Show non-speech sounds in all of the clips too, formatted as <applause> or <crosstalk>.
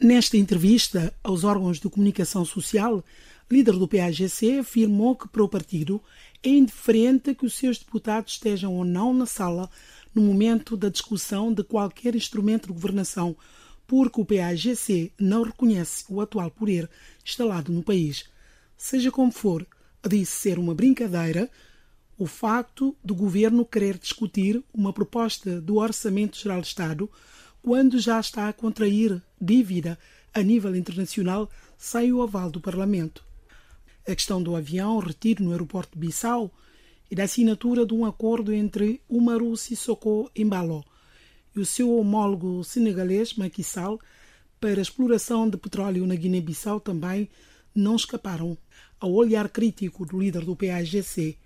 Nesta entrevista aos órgãos de comunicação social, líder do PAGC afirmou que para o partido é indiferente que os seus deputados estejam ou não na sala no momento da discussão de qualquer instrumento de governação, porque o PAGC não reconhece o atual poder instalado no país. Seja como for, disse ser uma brincadeira o facto do governo querer discutir uma proposta do Orçamento Geral do Estado quando já está a contrair dívida a nível internacional sem o aval do Parlamento. A questão do avião retiro no aeroporto de Bissau e da assinatura de um acordo entre Umaru Sissoko Embalo e o seu homólogo senegalês Macky Sall para exploração de petróleo na Guiné-Bissau também não escaparam ao olhar crítico do líder do PAGC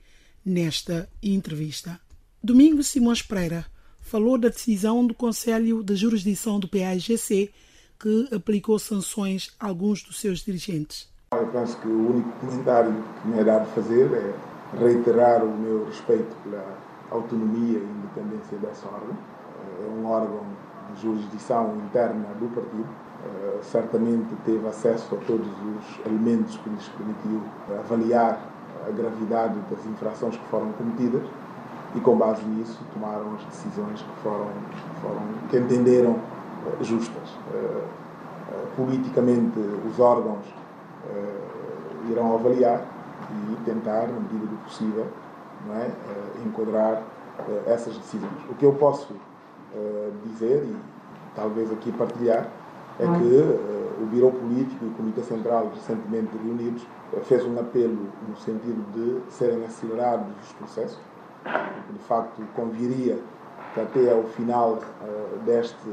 nesta entrevista. Domingo Simões Pereira falou da decisão do Conselho de Jurisdição do PAGC que aplicou sanções a alguns dos seus dirigentes. Eu penso que o único comentário que me é dado fazer é reiterar o meu respeito pela autonomia e independência dessa órgão. É um órgão de jurisdição interna do partido. Eh, certamente teve acesso a todos os elementos que lhes permitiu avaliar a gravidade das infrações que foram cometidas e com base nisso tomaram as decisões que foram, foram que entenderam eh, justas. Eh, politicamente os órgãos irão avaliar e tentar, na medida do possível, é, enquadrar essas decisões. O que eu posso dizer e talvez aqui partilhar é que o Biro Político e o Comitê Central, recentemente reunidos, fez um apelo no sentido de serem acelerados os processos. De facto, conviria que até ao final uh, deste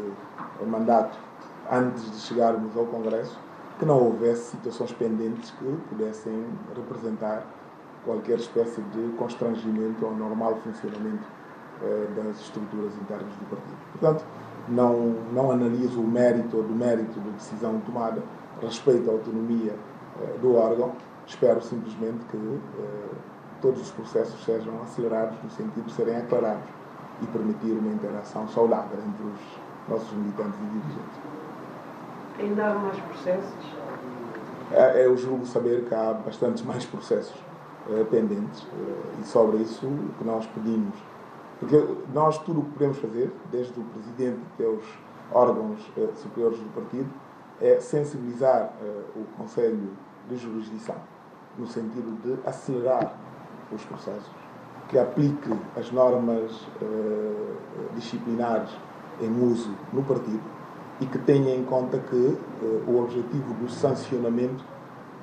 mandato, antes de chegarmos ao Congresso, que não houvesse situações pendentes que pudessem representar qualquer espécie de constrangimento ao normal funcionamento das estruturas internas do partido. Portanto, não, não analiso o mérito ou do mérito da decisão tomada, respeito a autonomia eh, do órgão, espero simplesmente que eh, todos os processos sejam acelerados no sentido de serem aclarados e permitir uma interação saudável entre os nossos militantes e dirigentes. Ainda há mais processos? É, eu julgo saber que há bastantes <laughs> mais processos eh, pendentes e sobre isso o que nós pedimos porque nós, tudo o que podemos fazer, desde o Presidente até os órgãos eh, superiores do partido, é sensibilizar o Conselho de Jurisdição, no sentido de acelerar os processos, que aplique as normas eh, disciplinares em uso no partido e que tenha em conta que eh, o objetivo do sancionamento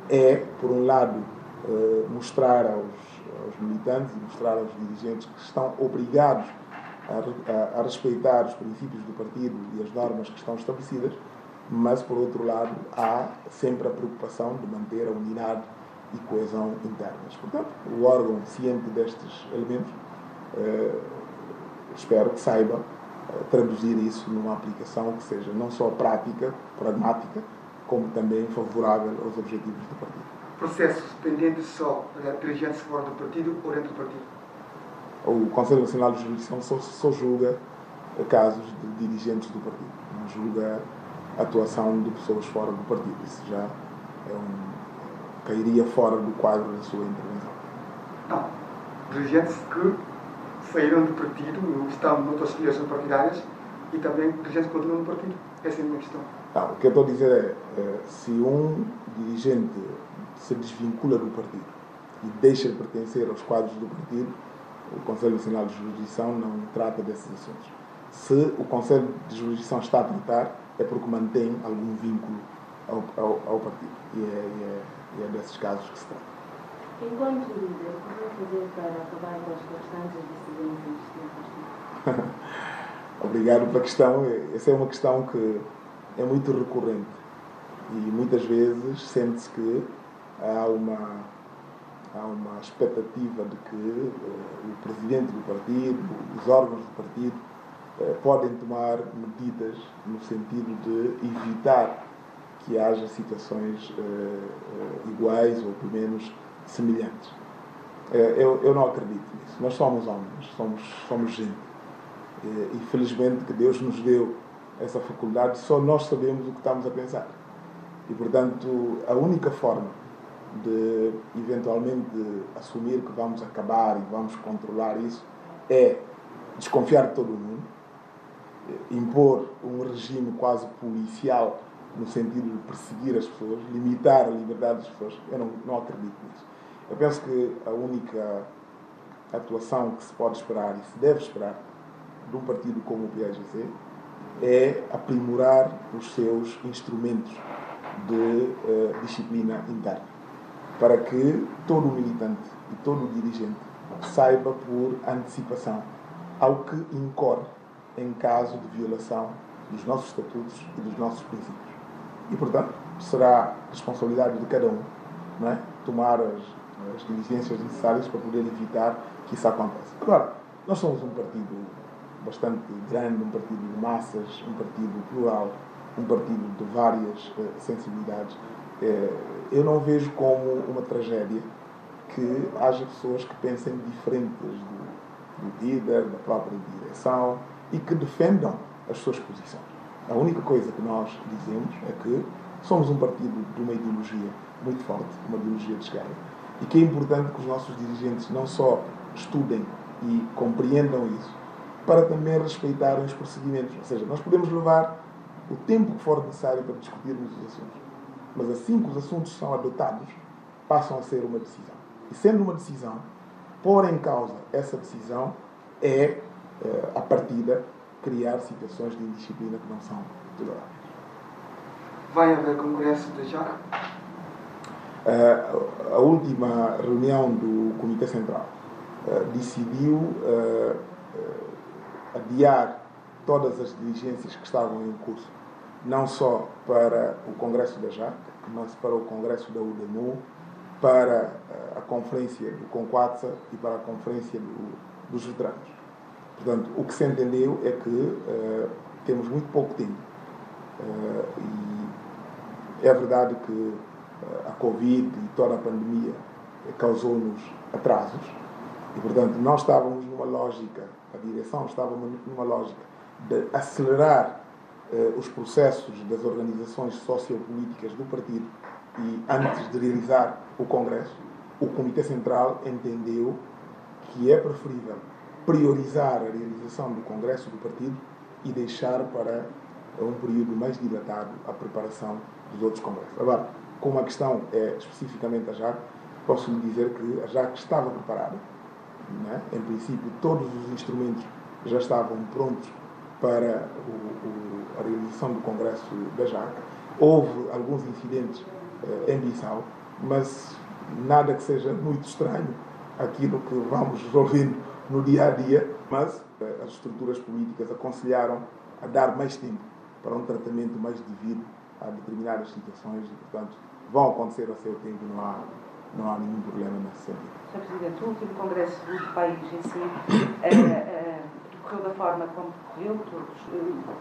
é, por um lado, eh, mostrar aos aos militantes e mostrar aos dirigentes que estão obrigados a, a, a, respeitar os princípios do partido e as normas que estão estabelecidas, mas, por outro lado, há sempre a preocupação de manter a unidade e coesão internas. Portanto, o órgão, ciente destes elementos, eh, espero que saiba eh, traduzir isso numa aplicação que seja não só prática, pragmática, como também favorável aos objetivos do partido processos pendentes só dirigentes fora do partido ou dentro do partido? O Conselho Nacional de Jurisdição só, só julga casos de dirigentes do partido, não julga a atuação de pessoas fora do partido. Isso já é um, cairia fora do quadro da sua intervenção. Não. Dirigentes que saíram do partido, estão noutras filiações partidárias e também dirigentes que continuam no partido. Essa é a minha questão. Não, o que eu estou a dizer é, é se um dirigente se desvincula do partido e deixa de pertencer aos quadros do partido, o Conselho Nacional de Jurisdição não trata desses assuntos. Se o Conselho de Jurisdição está a tratar, é porque mantém algum vínculo ao, ao, ao partido. E é, e, é, e é, desses casos que se trata. Enquanto líder, o que vai fazer para acabar com as constantes decisões partido? <laughs> Obrigado pela questão. Essa é uma questão que é muito recorrente e muitas vezes sente-se que há uma, há uma expectativa de que uh, o presidente do partido, os órgãos do partido, uh, podem tomar medidas no sentido de evitar que haja situações uh, iguais ou pelo menos semelhantes. Eu, eu, não acredito nisso. Nós somos homens, somos, somos gente. E felizmente que Deus nos deu essa faculdade, só nós sabemos o que estamos a pensar. E, portanto, a única forma de eventualmente assumir que vamos acabar e vamos controlar isso é desconfiar de todo mundo, impor um regime quase policial no sentido de perseguir as pessoas, limitar a liberdade das pessoas. Eu não, não acredito nisso. Eu penso que a única atuação que se pode esperar e se deve esperar de um partido como o PAGC é aprimorar os seus instrumentos de uh, disciplina interna, para que todo militante e todo dirigente saiba por antecipação ao que incorre em caso de violação dos nossos estatutos e dos nossos princípios. E, portanto, será responsabilidade de cada um não é? tomar as, as diligências necessárias para poder evitar que isso aconteça. Agora, nós somos um partido bastante grande, um partido de massas, um partido plural, um partido de várias eh, sensibilidades. Eh, eu não vejo como uma tragédia que haja pessoas que pensem diferentes do, do líder, da própria direção e que defendam as suas posições. A única coisa que nós dizemos é que somos um partido de uma ideologia muito forte, uma ideologia de esquerda, e que é importante que os nossos dirigentes não só estudem e compreendam isso, para também respeitarem os procedimentos. Ou seja, nós podemos levar o tempo que for necessário para discutirmos os assuntos. Mas assim que os assuntos são adotados, passam a ser uma decisão. E sendo uma decisão, pôr em causa essa decisão é, eh, a partida, criar situações de indisciplina que não são toleráveis. Vai haver congresso de já? Uh, a última reunião do Comitê Central uh, decidiu uh, adiar todas as diligências que estavam em curso, não só para o Congresso da JAC, mas para o Congresso da UDEMU, para a Conferência do CONQUATSA e para a Conferência do, dos Veteranos. Portanto, o que se entendeu é que uh, temos muito pouco tempo. Uh, e é verdade que uh, a Covid e toda a pandemia causou-nos atrasos. E, portanto, nós estávamos numa lógica, a direção estava numa lógica de acelerar os processos das organizações sociopolíticas do partido e antes de realizar o Congresso, o Comitê Central entendeu que é preferível priorizar a realização do Congresso do Partido e deixar para um período mais dilatado a preparação dos outros congressos. Agora, como a questão é especificamente a JAC, posso lhe dizer que a JAC estava preparada. Né? Em princípio, todos os instrumentos já estavam prontos para o, o, a realização do Congresso da JAC. Houve alguns incidentes eh, em Bissau, mas nada que seja muito estranho aquilo que vamos <laughs> resolvendo no dia a dia, mas eh, as estruturas políticas aconselharam a dar mais tempo para um tratamento mais devido a determinadas situações e, portanto, vão acontecer a seu tempo, não há, não há nenhum problema nesse sentido. Sr. Presidente, o último congresso do país em si uh, uh, da forma como decorreu.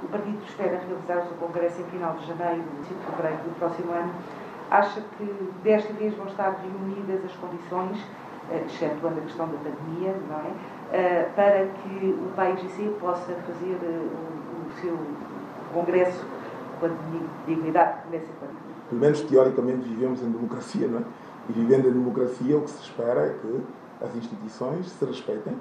o partido espera realizar o seu congresso em final de janeiro, 5 de fevereiro do próximo ano. Acha que desta vez vão estar reunidas as condições excetuando a questão da pandemia, não é? Eh, para que o si possa fazer eh, o, seu congresso com a dignidade que merece a Pelo menos teoricamente vivemos em democracia, não é? E vivendo em democracia o que se espera é que as instituições se respeitem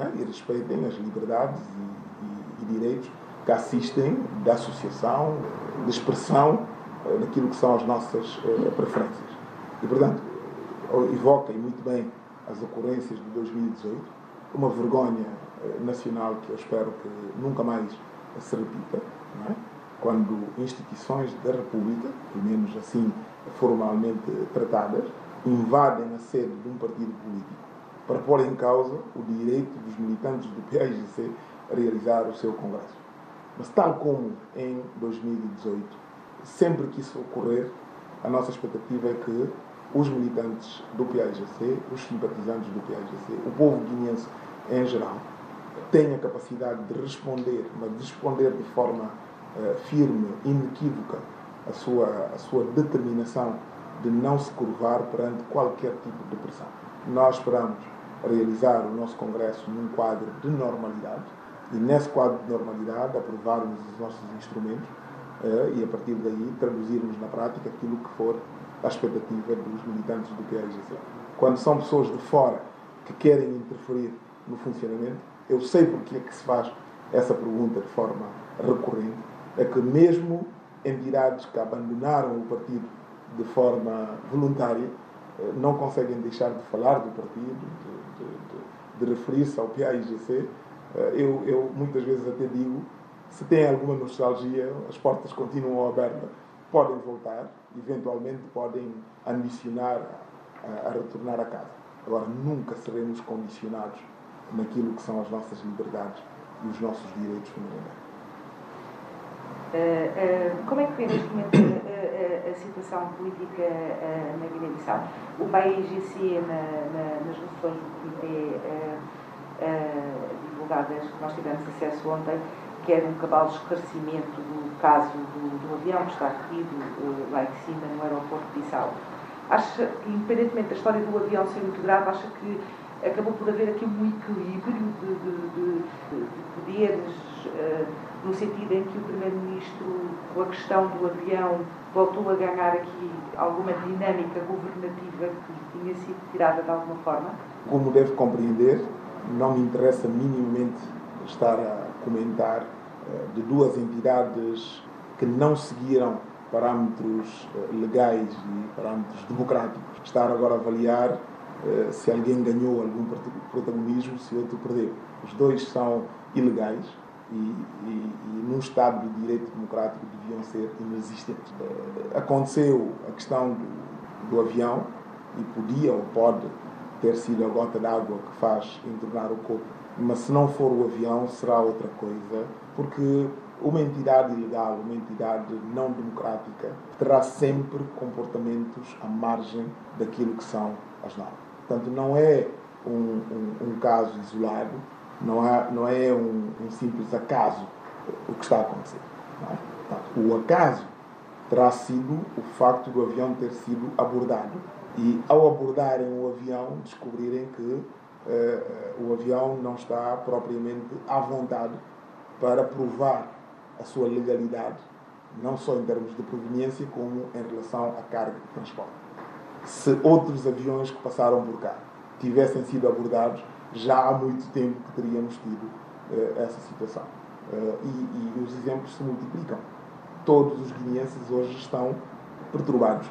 é? e respeitem as liberdades e, e, e direitos que assistem da associação, de expressão eh, daquilo que são as nossas preferências. E, portanto, evoquem muito bem as ocorrências de 2018, uma vergonha eh, nacional que eu espero que nunca mais se repita, é? quando instituições da República, pelo menos assim formalmente tratadas, invadem a sede de um partido político para pôr em causa o direito dos militantes do PAIGC a realizar o seu congresso. Mas tal como em 2018, sempre que isso ocorrer, a nossa expectativa é que os militantes do PAIGC, os simpatizantes do PAIGC, o povo guineense em geral, têm a capacidade de responder, mas de responder de forma uh, firme, inequívoca, a sua, a sua determinação de não se curvar perante qualquer tipo de pressão. Nós esperamos realizar o nosso congresso num quadro de normalidade, e nesse quadro de normalidade aprovarmos os nossos instrumentos uh, e a partir daí traduzirmos na prática aquilo que for a expectativa dos militantes do PAIGC. Quando são pessoas de fora que querem interferir no funcionamento, eu sei porque é que se faz essa pergunta de forma recorrente, é que mesmo entidades que abandonaram o partido de forma voluntária eh, não conseguem deixar de falar do partido, de, de, de, de referir-se ao PAIGC. Eh, eu, eu muitas vezes até digo, se tem alguma nostalgia, as portas continuam abertas, podem voltar, eventualmente podem ambicionar a, a retornar a casa. Agora, nunca seremos condicionados naquilo que são as nossas liberdades e os nossos direitos fundamentais. Uh, uh, como é que vê neste momento uh, a situação política na Guiné-Bissau? O PAIGC, na, na, nas resoluções do Comitê divulgadas, que nós tivemos acesso ontem, quer um cabal esclarecimento do caso do, do avião que está caído lá em cima, no aeroporto de Bissau. Acha que, independentemente da história do avião ser muito grave, acha que acabou por haver aqui um equilíbrio de, de, de, de poderes, uh, no sentido em que o Primeiro-Ministro, com a questão do avião, voltou a ganhar aqui alguma dinâmica governativa que tinha sido tirada de alguma forma? Como deve compreender, não me interessa minimamente estar a comentar uh, de duas entidades que não seguiram parâmetros uh, legais e parâmetros democráticos. Estar agora a avaliar eh, se alguém ganhou algum protagonismo, se outro perdeu. Os dois são ilegais e, e, e num Estado de direito democrático deviam ser inexistentes. Eh, aconteceu a questão do, do avião e podia ou pode ter sido a gota d'água que faz entornar o corpo, mas se não for o avião será outra coisa, porque uma entidade ilegal, uma entidade não democrática, terá sempre comportamentos à margem daquilo que são as normas. Portanto, não é um, um, um caso isolado, não, há, não é um, um, simples acaso o que está a acontecer. É? Portanto, o acaso terá sido o facto do avião ter sido abordado e, ao abordarem o avião, descobrirem que o avião não está propriamente à vontade para provar a sua legalidade, não só em termos de proveniência, como em relação à carga de transporte se outros aviões que passaram por cá tivessem sido abordados, já há muito tempo que teríamos tido uh, essa situação. Uh, e, e, os exemplos se multiplicam. Todos os guineenses hoje estão perturbados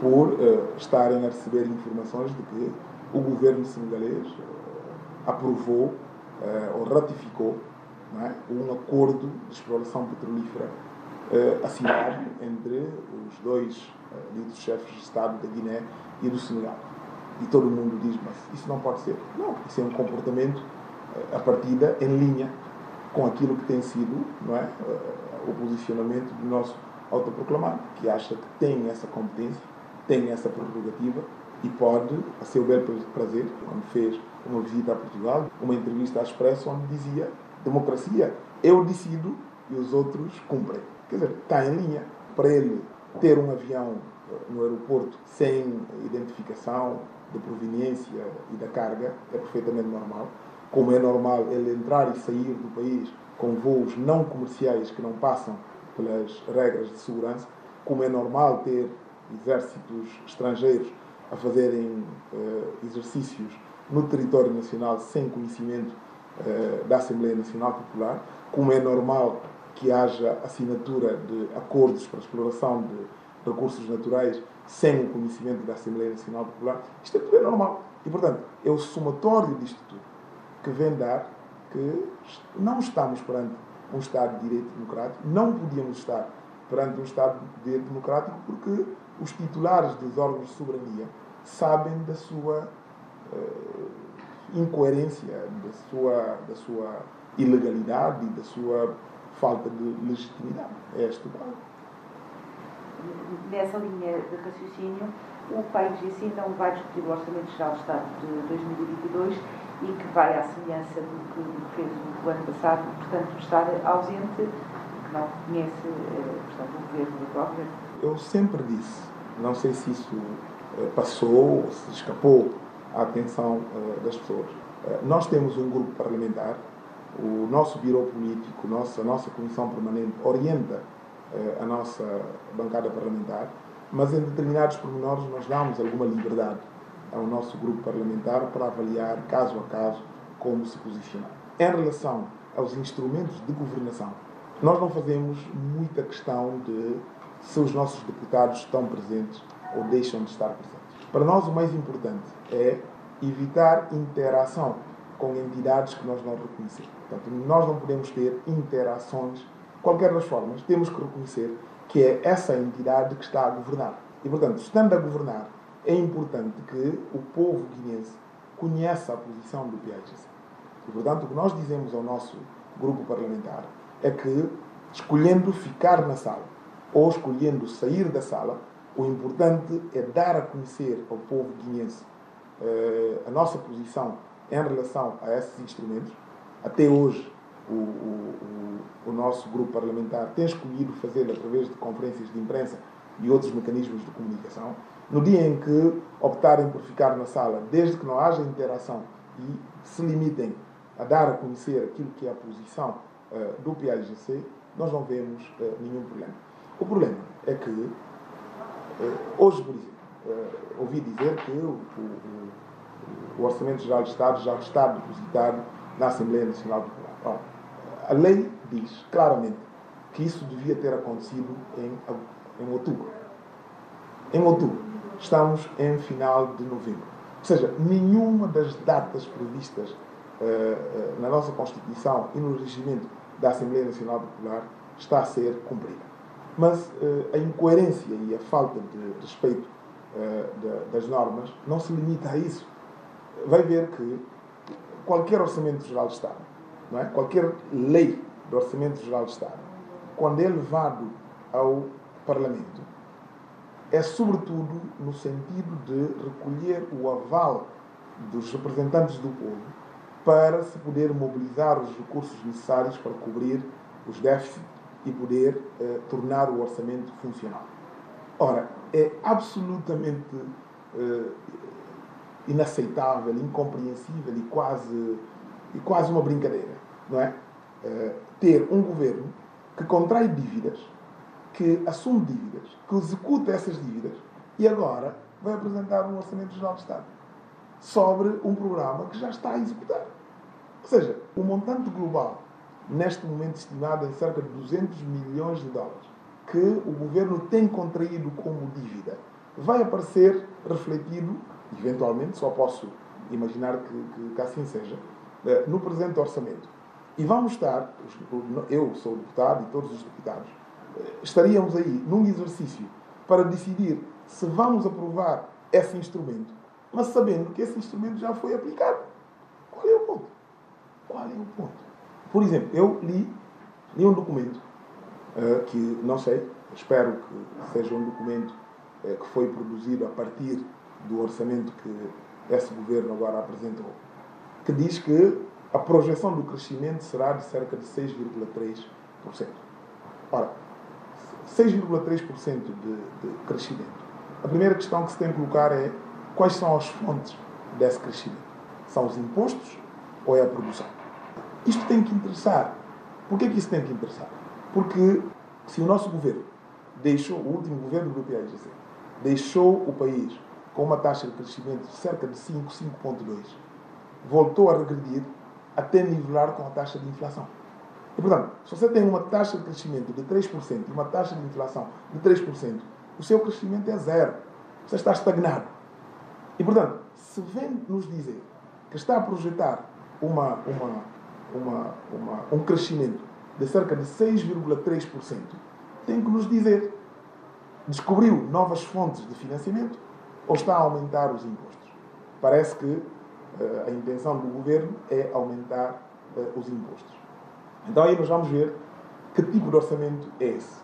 por uh, estarem a receber informações de que o governo senegalês aprovou ou ratificou é, um acordo de exploração petrolífera assinado entre os dois ditos chefes de Estado da Guiné e do Senegal. E todo mundo diz, mas isso não pode ser. Não, isso é um comportamento, a partida, em linha com aquilo que tem sido não é, o posicionamento do nosso autoproclamado, que acha que tem essa competência, tem essa prerrogativa e pode, a seu belo prazer, quando fez uma visita a Portugal, uma entrevista à Expresso, onde dizia: democracia, eu decido e os outros cumprem. Quer dizer, está em linha. Para ele, ter um avião eh, no aeroporto sem identificação de proveniência e da carga é perfeitamente normal. Como é normal ele entrar e sair do país com voos não comerciais que não passam pelas regras de segurança, como é normal ter exércitos estrangeiros a fazerem uh, exercícios no território nacional sem conhecimento uh, da Assembleia Nacional Popular, como é normal que haja assinatura de acordos para exploração de recursos naturais sem o conhecimento da Assembleia Nacional Popular. Isto é tudo é normal. E, portanto, é o somatório disto tudo que vem dar que não estamos perante um Estado de Direito Democrático, não podíamos estar perante um Estado de Direito Democrático porque os titulares dos órgãos de soberania sabem da sua uh, incoerência, da sua, da sua ilegalidade e da sua falta de legitimidade. É este o quadro. Nessa linha de raciocínio, o país si não vai discutir o Orçamento Geral do Estado de 2022 e que vai à semelhança do que fez o ano passado, portanto, estar ausente, que não conhece eh, portanto, o governo do próprio Eu sempre disse, não sei se isso eh, passou, se escapou à atenção eh, das pessoas. Nós temos um grupo parlamentar o nosso Biro Político, nossa, a nossa Comissão Permanente orienta eh, a nossa bancada parlamentar, mas em determinados pormenores nós damos alguma liberdade ao nosso grupo parlamentar para avaliar caso a caso como se posicionar. Em relação aos instrumentos de governação, nós não fazemos muita questão de se os nossos deputados estão presentes ou deixam de estar presentes. Para nós, o mais importante é evitar interação com entidades que nós não reconhecemos. Portanto, nós não podemos ter interações, qualquer das formas, temos que reconhecer que é essa entidade que está a governar. E, portanto, estando a governar, é importante que o povo guinense conheça a posição do PIGC. E, portanto, o que nós dizemos ao nosso grupo parlamentar é que, escolhendo ficar na sala ou escolhendo sair da sala, o importante é dar a conhecer ao povo guinense uh, a nossa posição em relação a esses instrumentos. Até hoje, o, o, o, nosso grupo parlamentar tem escolhido fazê-lo através de conferências de imprensa e outros mecanismos de comunicação. No dia em que optarem por ficar na sala, desde que não haja interação e se limitem a dar a conhecer aquilo que é a posição uh, do PAIGC, nós não vemos uh, nenhum problema. O problema é que, uh, hoje, por exemplo, ouvi dizer que o, o, o, Orçamento Geral de Estado já está depositado na Assembleia Nacional Popular. a lei diz claramente que isso devia ter acontecido em, em outubro. Em outubro. Estamos em final de novembro. Ou seja, nenhuma das datas previstas eh, eh, na nossa Constituição e no regimento da Assembleia Nacional Popular está a ser cumprida. Mas eh, a incoerência e a falta de respeito das normas não se limita a isso. Vai ver que qualquer Orçamento Geral de Estado, não é? qualquer lei do Orçamento Geral de Estado, quando é levado ao Parlamento, é sobretudo no sentido de recolher o aval dos representantes do povo para se poder mobilizar os recursos necessários para cobrir os déficits e poder eh, tornar o orçamento funcional. Ora, é absolutamente eh, inaceitável, incompreensível e quase, e quase uma brincadeira, não é? Eh, ter um governo que contrai dívidas, que assume dívidas, que executa essas dívidas e agora vai apresentar um orçamento geral de Estado sobre um programa que já está a executar. Ou seja, o montante global, neste momento estimado em cerca de 200 milhões de dólares, que o governo tem contraído como dívida, vai aparecer refletido, eventualmente, só posso imaginar que, que, que assim seja, eh, no presente orçamento. E vamos estar, eu sou deputado e todos os deputados, eh, estaríamos aí num exercício para decidir se vamos aprovar esse instrumento mas sabendo que esse instrumento já foi aplicado. Qual é o ponto? Qual é o ponto? Por exemplo, eu li, li um documento uh, que, não sei, espero que seja um documento uh, que foi produzido a partir do orçamento que esse governo agora apresentou, que diz que a projeção do crescimento será de cerca de 6,3%. Ora, 6,3% de, de crescimento. A primeira questão que se tem que colocar é Quais são as fontes desse crescimento? São os impostos ou é a produção? Isto tem que interessar. Por que, isso tem que interessar? Porque se o nosso governo deixou, o último governo do PAIGC, deixou o país com uma taxa de crescimento de cerca de 5, 5,2, voltou a regredir até nivelar com a taxa de inflação. E, portanto, se você tem uma taxa de crescimento de 3% e uma taxa de inflação de 3%, o seu crescimento é zero. Você está estagnado. E, portanto, se vem nos dizer que está a projetar uma, uma, uma, uma um crescimento de cerca de 6,3%, tem que nos dizer descobriu novas fontes de financiamento ou está a aumentar os impostos. Parece que uh, a intenção do governo é aumentar uh, os impostos. Então aí nós vamos ver que tipo de orçamento é esse.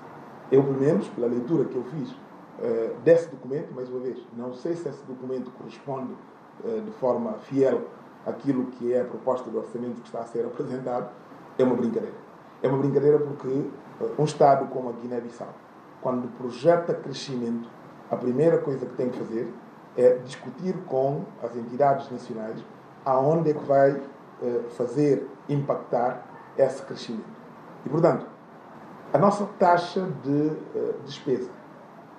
Eu, pelo menos, pela leitura que eu fiz uh, desse documento, mais uma vez, não sei se esse documento corresponde de forma fiel àquilo que é a proposta do orçamento que está a ser apresentado, é uma brincadeira. É uma brincadeira porque uh, um Estado como a Guiné-Bissau, quando projeta crescimento, a primeira coisa que tem que fazer é discutir com as entidades nacionais aonde é que vai fazer impactar esse crescimento. E, portanto, a nossa taxa de uh, despesa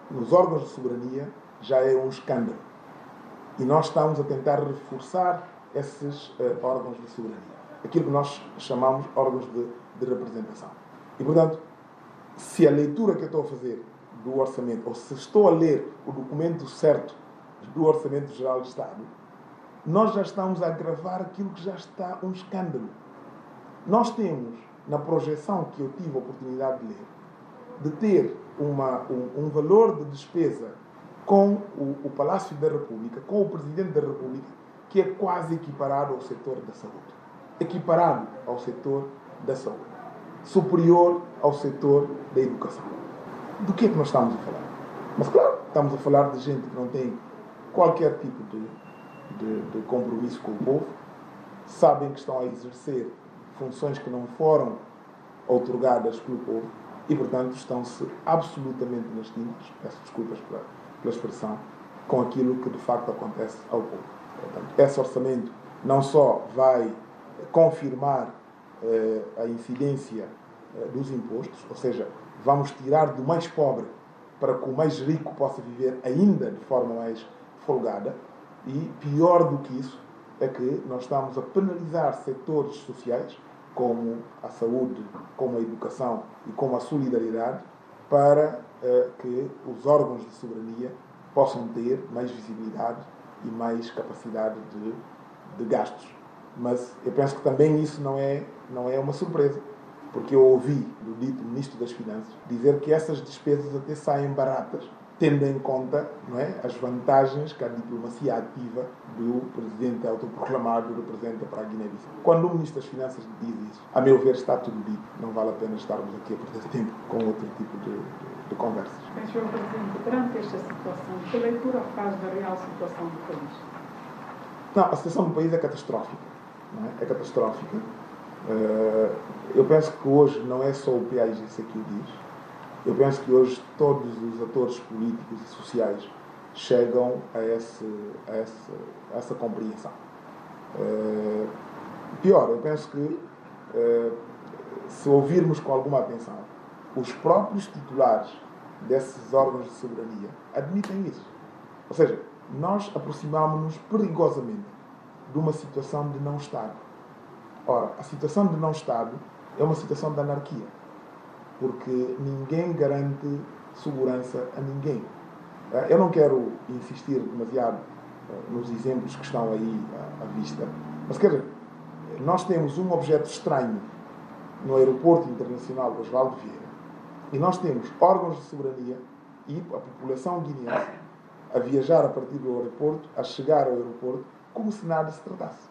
nos órgãos de soberania já é um escândalo. E nós estamos a tentar reforçar esses uh, órgãos de soberania. Aquilo que nós chamamos órgãos de, de representação. E, portanto, se a leitura que eu estou a fazer do orçamento, ou se estou a ler o documento certo do Orçamento Geral de Estado, nós já estamos a agravar aquilo que já está um escândalo. Nós temos, na projeção que eu tive a oportunidade de ler, de ter uma, um, um valor de despesa com o, o Palácio da República, com o Presidente da República, que é quase equiparado ao setor da saúde. Equiparado ao setor da saúde. Superior ao setor da educação. Do que é que nós estamos a falar? Mas, claro, estamos a falar de gente que não tem qualquer tipo de, de, de compromisso com o povo, sabem que estão a exercer funções que não foram otorgadas pelo povo e, portanto, estão-se absolutamente nas tintas, peço desculpas pela, pela expressão, com aquilo que de facto acontece ao povo. Esse orçamento não só vai confirmar eh, a incidência eh, dos impostos, ou seja, vamos tirar do mais pobre para que o mais rico possa viver ainda de forma mais folgada, e pior do que isso é que nós estamos a penalizar setores sociais, como a saúde, como a educação e como a solidariedade, para uh, que os órgãos de soberania possam ter mais visibilidade e mais capacidade de, de gastos. Mas eu penso que também isso não é, não é uma surpresa, porque eu ouvi do dito Ministro das Finanças dizer que essas despesas até saem baratas tendo em conta não é, as vantagens que a diplomacia ativa do presidente autoproclamado representa para a Guiné-Bissau. Quando o Ministro das Finanças diz isso, a meu ver está tudo dito, não vale a pena estarmos aqui a perder tempo com outro tipo de, de, de conversas. Senhor Presidente, perante esta situação, que leitura faz da real situação do país? Não, a situação do país é catastrófica. É? é catastrófica. Uh, eu penso que hoje não é só o PAIGC que o diz, eu penso que hoje todos os atores políticos e sociais chegam a, esse, a, esse, a essa compreensão. Uh, pior, eu penso que uh, se ouvirmos com alguma atenção, os próprios titulares desses órgãos de soberania admitem isso. Ou seja, nós aproximamos-nos perigosamente de uma situação de não Estado. Ora, a situação de não Estado é uma situação de anarquia porque ninguém garante segurança a ninguém. Eh, eu não quero insistir demasiado eh, nos exemplos que estão aí à vista, mas quer dizer, nós temos um objeto estranho no aeroporto internacional de Osvaldo Vieira e nós temos órgãos de soberania e a população guineense a viajar a partir do aeroporto, a chegar ao aeroporto, como se nada se tratasse.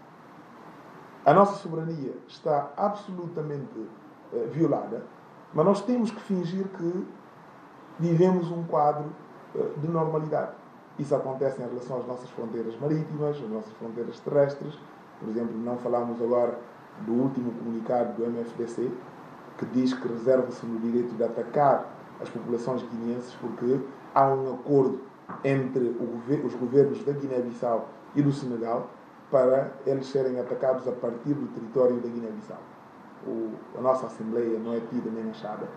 A nossa soberania está absolutamente uh, violada mas nós temos que fingir que vivemos um quadro eh, de normalidade. Isso acontece em relação às nossas fronteiras marítimas, às nossas fronteiras terrestres. Por exemplo, não falamos agora do último comunicado do MFDC, que diz que reserva-se no direito de atacar as populações guineenses porque há um acordo entre os governos da Guiné-Bissau e do Senegal para eles serem atacados a partir do território da Guiné-Bissau o, a nossa Assembleia não é tida nem achada.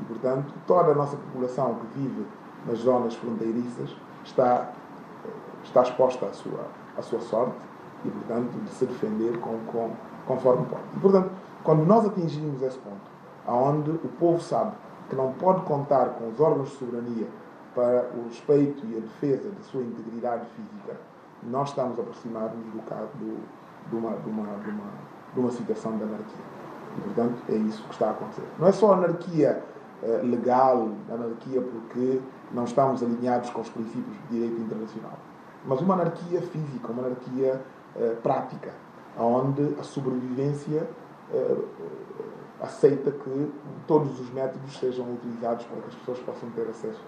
E, portanto, toda a nossa população que vive nas zonas fronteiriças está, está exposta à sua, à sua sorte e, portanto, de se defender com, com, conforme pode. E, portanto, quando nós atingimos esse ponto, onde o povo sabe que não pode contar com os órgãos de soberania para o respeito e a defesa da sua integridade física, nós estamos a aproximar-nos do, do, de, uma, de, uma, de, uma, de uma situação de anarquia. Portanto, é isso que está a acontecer. Não é só anarquia uh, legal, anarquia porque não estamos alinhados com os princípios de direito internacional, mas uma anarquia física, uma anarquia uh, prática, onde a sobrevivência uh, aceita que todos os métodos sejam utilizados para que as pessoas possam ter acesso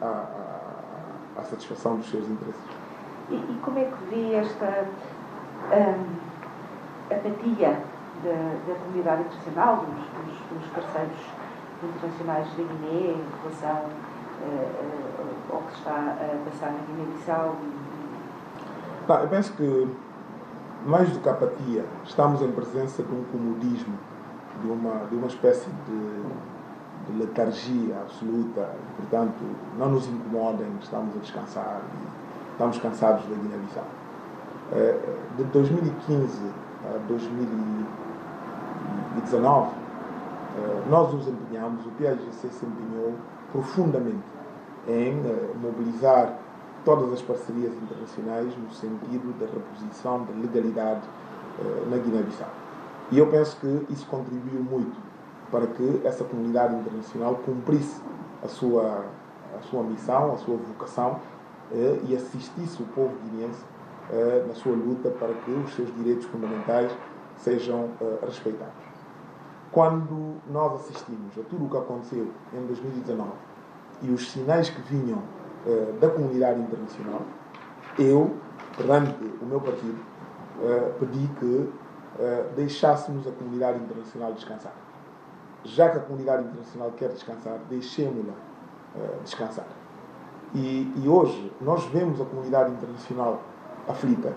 à, à, à satisfação dos seus interesses. E, e, como é que vê esta um, apatia da, da comunidade internacional, dos, dos, dos, parceiros internacionais da Guiné em relação uh, ao que está a passar na Guiné-Bissau? Tá, eu penso que mais do que apatia, estamos em presença de um comodismo, de uma, de uma espécie de, letargia absoluta. Portanto, não nos incomodem, estamos a descansar estamos cansados da Guiné-Bissau. Eh, de 2015 a 2019, eh, nós nos empenhamos, o PAGC se empenhou profundamente em eh, mobilizar todas as parcerias internacionais no sentido da reposição da legalidade na Guiné-Bissau. E eu penso que isso contribuiu muito para que essa comunidade internacional cumprisse a sua, a sua missão, a sua vocação e assistisse o povo guineense eh, na sua luta para que os seus direitos fundamentais sejam eh, respeitados. Quando nós assistimos a tudo o que aconteceu em 2019 e os sinais que vinham eh, da comunidade internacional, eu, perante o meu partido, pedi que deixássemos a comunidade internacional descansar. Já que a comunidade internacional quer descansar, deixemos-la descansar. E, e, hoje nós vemos a comunidade internacional aflita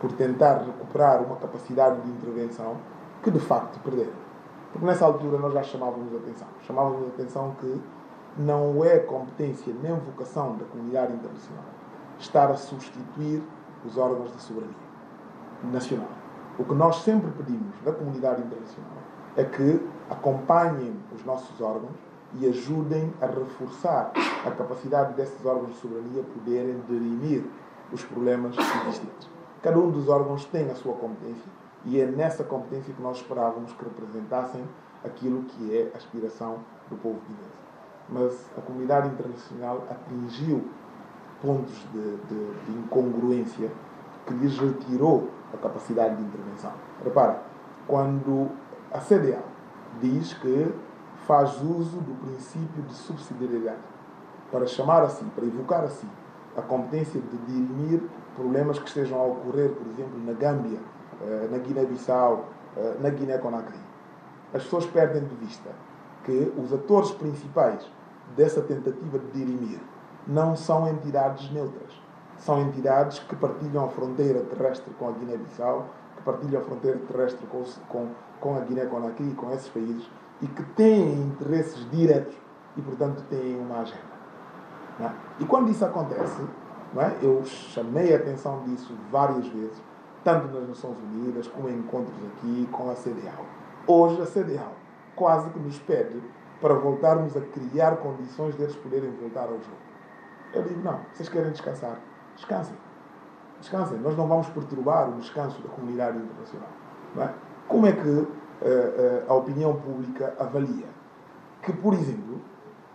por tentar recuperar uma capacidade de intervenção que de facto perderam. Porque nessa altura nós já chamávamos a atenção. Chamávamos a atenção que não é competência nem vocação da comunidade internacional estar a substituir os órgãos de soberania nacional. O que nós sempre pedimos da comunidade internacional é que acompanhem os nossos órgãos e ajudem a reforçar a capacidade desses órgãos de soberania poderem dirimir os problemas existentes. Cada um dos órgãos tem a sua competência e é nessa competência que nós esperávamos que representassem aquilo que é a aspiração do povo guinense. Mas a comunidade internacional atingiu pontos de, de, de incongruência que lhes retirou a capacidade de intervenção. Repara, quando a CDA diz que faz uso do princípio de subsidiariedade para chamar assim, para evocar assim a competência de dirimir problemas que estejam a ocorrer, por exemplo, na Gâmbia, na Guiné-Bissau, eh, na Guiné-Conakry. As pessoas perdem de vista que os atores principais dessa tentativa de dirimir não são entidades neutras. São entidades que partilham a fronteira terrestre com a Guiné-Bissau, que partilham a fronteira terrestre com, com, com a Guiné-Conakry, com esses países, e que têm interesses diretos e, portanto, têm uma agenda. É? E quando isso acontece, é? eu chamei a atenção disso várias vezes, tanto nas Nações Unidas como em encontros aqui com a CDAO. Hoje a CDAO quase que nos pede para voltarmos a criar condições deles poderem voltar ao jogo. Eu digo, não, vocês querem descansar? Descansem. Descansem. Nós não vamos perturbar o descanso da comunidade internacional. É? Como é que uh, uh, a opinião pública avalia que, por exemplo,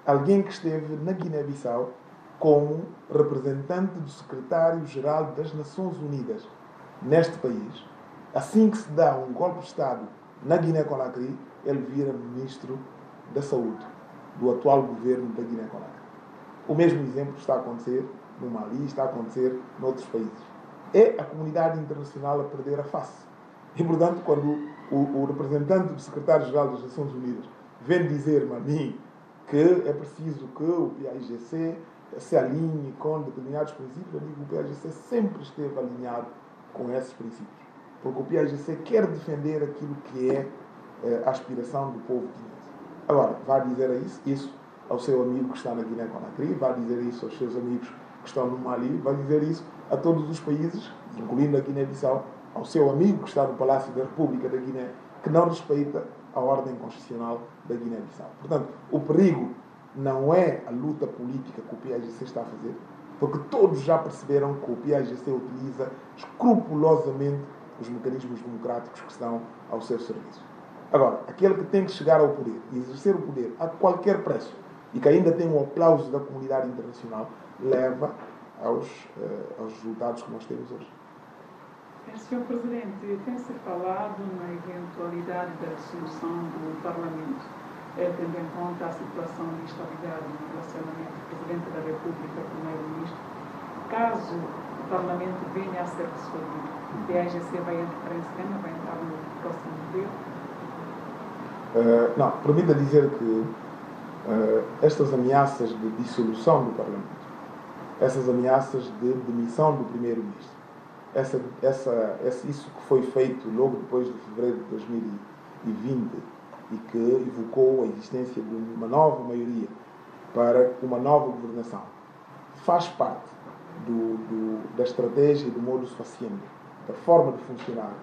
alguém que esteve na Guiné-Bissau como representante do secretário-geral das Nações Unidas neste país. Assim que se dá um golpe de Estado na Guiné-Conakry, ele vira ministro da Saúde do atual governo da Guiné-Conakry. O mesmo exemplo está a acontecer no Mali, está a acontecer noutros países. É a comunidade internacional a perder a face. E, portanto, quando o, o representante do secretário-geral das Nações Unidas vem dizer-me a mim que é preciso que o PAIGC se alinhe com determinados princípios, eu digo que o PAIGC sempre esteve alinhado com esses princípios. Porque o PAIGC quer defender aquilo que é eh, a aspiração do povo guinense. Agora, vai dizer isso ao seu amigo que está na Guiné-Conakry, vai dizer isso aos seus amigos que estão no Mali, vai dizer isso a todos os países, incluindo a Guiné-Bissau, ao seu amigo que está no Palácio da República da Guiné, que não respeita a ordem constitucional da Guiné-Bissau. Portanto, o perigo não é a luta política que o PAGC está a fazer, porque todos já perceberam que o PAGC utiliza escrupulosamente os mecanismos democráticos que estão ao seu serviço. Agora, aquele que tem que chegar ao poder e exercer o poder a qualquer preço e que ainda tem o aplauso da comunidade internacional, leva aos, uh, aos resultados que nós temos hoje. Sr. Presidente, tem-se falado na eventualidade da dissolução do Parlamento, eh, tendo em conta a situação de instabilidade no relacionamento Presidente da República Primeiro-Ministro. Caso o Parlamento venha a ser dissolvido, o DGC vai entrar em cena, vai entrar no próximo governo? Uh, não, permita dizer que uh, estas ameaças de dissolução do Parlamento, essas ameaças de demissão do Primeiro-Ministro, essa, essa, isso que foi feito logo depois de fevereiro de 2020 e que evocou a existência de uma nova maioria para uma nova governação, faz parte do, do, da estratégia do modus faciendo, da forma de funcionar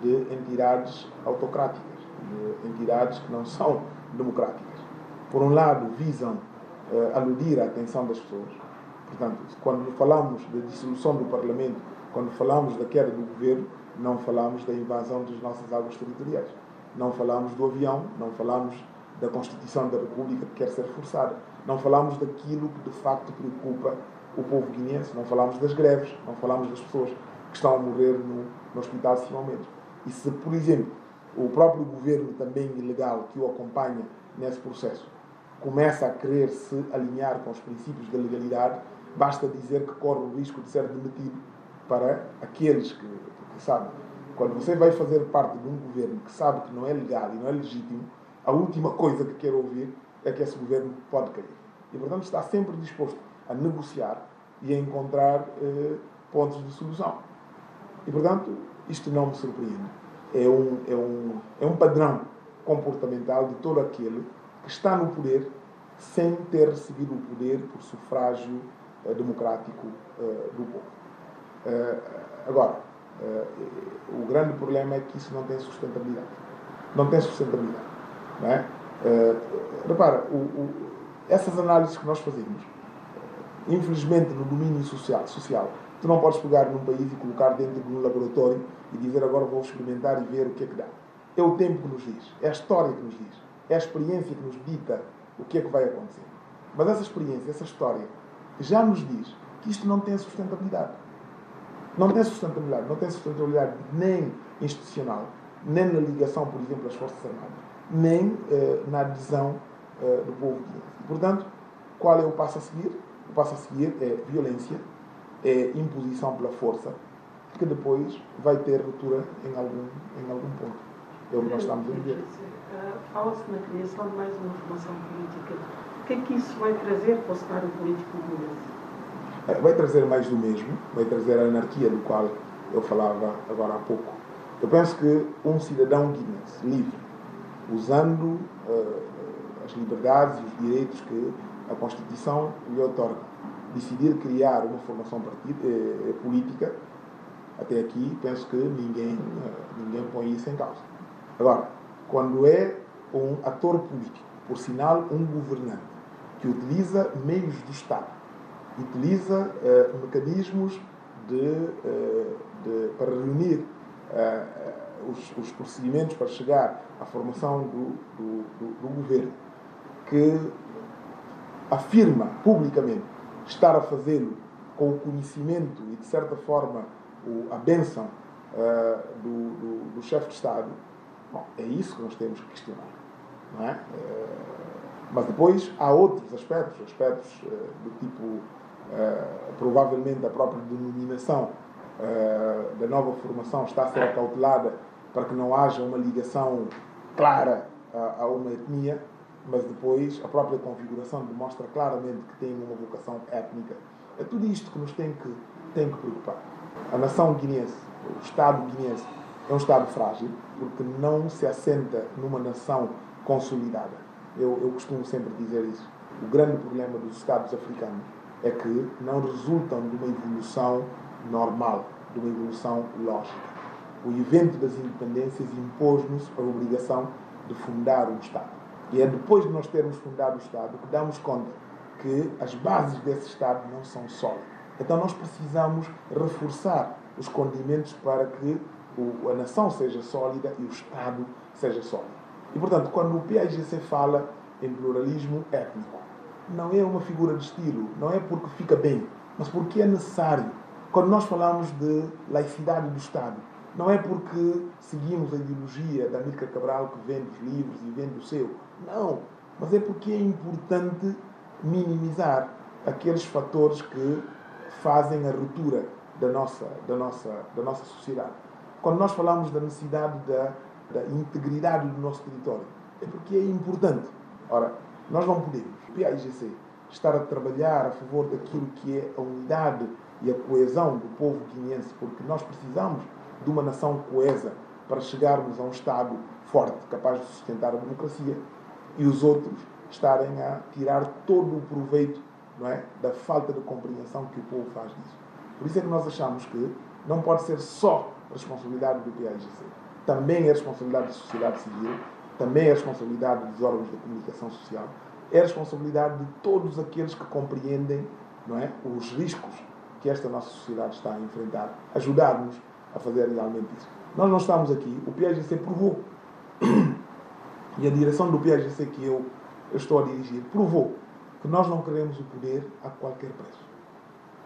de entidades autocráticas, de entidades que não são democráticas. Por um lado, visam uh, aludir a atenção das pessoas. Portanto, quando falamos da dissolução do Parlamento, quando falamos da queda do governo, não falamos da invasão das nossas águas territoriais. Não falamos do avião, não falamos da Constituição da República que quer ser forçada. Não falamos daquilo que de facto preocupa o povo guineense, não falamos das greves, não falamos das pessoas que estão a morrer no, no Hospital de. E se, por exemplo, o próprio governo também ilegal que o acompanha nesse processo começa a querer se alinhar com os princípios da legalidade, basta dizer que corre o risco de ser demitido para aqueles que, que sabem. Quando você vai fazer parte de um governo que sabe que não é legal e não é legítimo, a última coisa que quer ouvir é que esse governo pode cair. E, portanto, está sempre disposto a negociar e a encontrar eh, pontos de solução. E, portanto, isto não me surpreende. É um, é um, é um padrão comportamental de todo aquele que está no poder sem ter recebido o poder por sufrágio eh, democrático eh, do povo. Eh, agora, o grande problema é que isso não tem sustentabilidade. Não tem sustentabilidade. Não é? Eh, repara, o, o, essas análises que nós fazemos, infelizmente no domínio social, social, tu não podes pegar num país e colocar dentro de um laboratório e dizer agora vou experimentar e ver o que é que dá. É o tempo que nos diz, é a história que nos diz, é a experiência que nos dita o que é que vai acontecer. Mas essa experiência, essa história, já nos diz que isto não tem sustentabilidade. Não tem sustentabilidade, não tem sustentabilidade nem institucional, nem na ligação, por exemplo, às Forças Armadas, nem eh, na adesão eh, do povo guineense. Portanto, qual é o passo a seguir? O passo a seguir é violência, é imposição pela força, que depois vai ter ruptura em algum, em algum ponto. É o que nós estamos a viver. Fala-se na criação de mais uma formação política. O que é que isso vai trazer para o cenário político guineense? Vai trazer mais do mesmo, vai trazer a anarquia do qual eu falava agora há pouco. Eu penso que um cidadão guinense livre, usando uh, as liberdades e os direitos que a Constituição lhe otorga, decidir criar uma formação partida, eh, política, até aqui penso que ninguém, uh, ninguém põe isso em causa. Agora, quando é um ator político, por sinal um governante, que utiliza meios do Estado, utiliza uh, mecanismos de, uh, de, para reunir uh, os, os, procedimentos para chegar à formação do, do, do, do, governo, que afirma publicamente estar a fazê-lo com o conhecimento e, de certa forma, o, a bênção do, do chefe de Estado, bom, é isso que nós temos que questionar. Não é? mas depois há outros aspectos, aspectos do tipo provavelmente a própria denominação uh, da nova formação está a ser acautelada para que não haja uma ligação clara a, uma etnia, mas depois a própria configuração demonstra claramente que tem uma vocação étnica. É tudo isto que nos tem que, tem que preocupar. A nação guineense, o Estado guineense, é um Estado frágil porque não se assenta numa nação consolidada. Eu, eu costumo sempre dizer isso. O grande problema dos Estados africanos é que não resultam de uma evolução normal, de uma evolução lógica. O evento das independências impôs-nos a obrigação de fundar um Estado. E é depois de nós termos fundado o Estado que damos conta que as bases desse Estado não são sólidas. Então nós precisamos reforçar os condimentos para que a nação seja sólida e o Estado seja sólido. E, portanto, quando o PAIGC fala em pluralismo étnico, não é uma figura de estilo, não é porque fica bem, mas porque é necessário. Quando nós falamos de laicidade do Estado, não é porque seguimos a ideologia da Amílcar Cabral que vende os livros e vende o seu. Não, mas é porque é importante minimizar aqueles fatores que fazem a ruptura da nossa, da nossa, da nossa sociedade. Quando nós falamos da necessidade da, da integridade do nosso território, é porque é importante. Ora, nós não podemos, PAIGC, estar a trabalhar a favor daquilo que é a unidade e a coesão do povo guineense, porque nós precisamos de uma nação coesa para chegarmos a um Estado forte, capaz de sustentar a democracia, e os outros estarem a tirar todo o proveito não é, da falta de compreensão que o povo faz disso. Por isso é que nós achamos que não pode ser só responsabilidade do PAIGC. Também é responsabilidade da sociedade civil, também é responsabilidade dos órgãos de comunicação social, é responsabilidade de todos aqueles que compreendem não é, os riscos que esta nossa sociedade está a enfrentar, ajudar-nos a fazer realmente isso. Nós não estamos aqui, o PAGC provou, <clears throat> e a direção do PAGC que eu, estou a dirigir, provou que nós não queremos o poder a qualquer preço.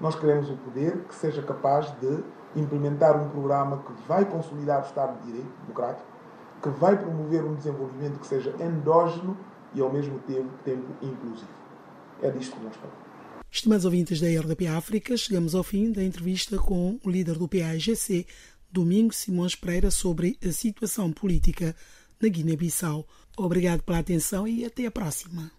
Nós queremos o poder que seja capaz de implementar um programa que vai consolidar o Estado de Direito democrático, que vai promover um desenvolvimento que seja endógeno e ao mesmo tempo, tempo inclusivo. É disto que nós falamos. Estimados ouvintes da RDP África, chegamos ao fim da entrevista com o líder do PAGC, Domingos Simões Pereira, sobre a situação política na Guiné-Bissau. Obrigado pela atenção e até a próxima.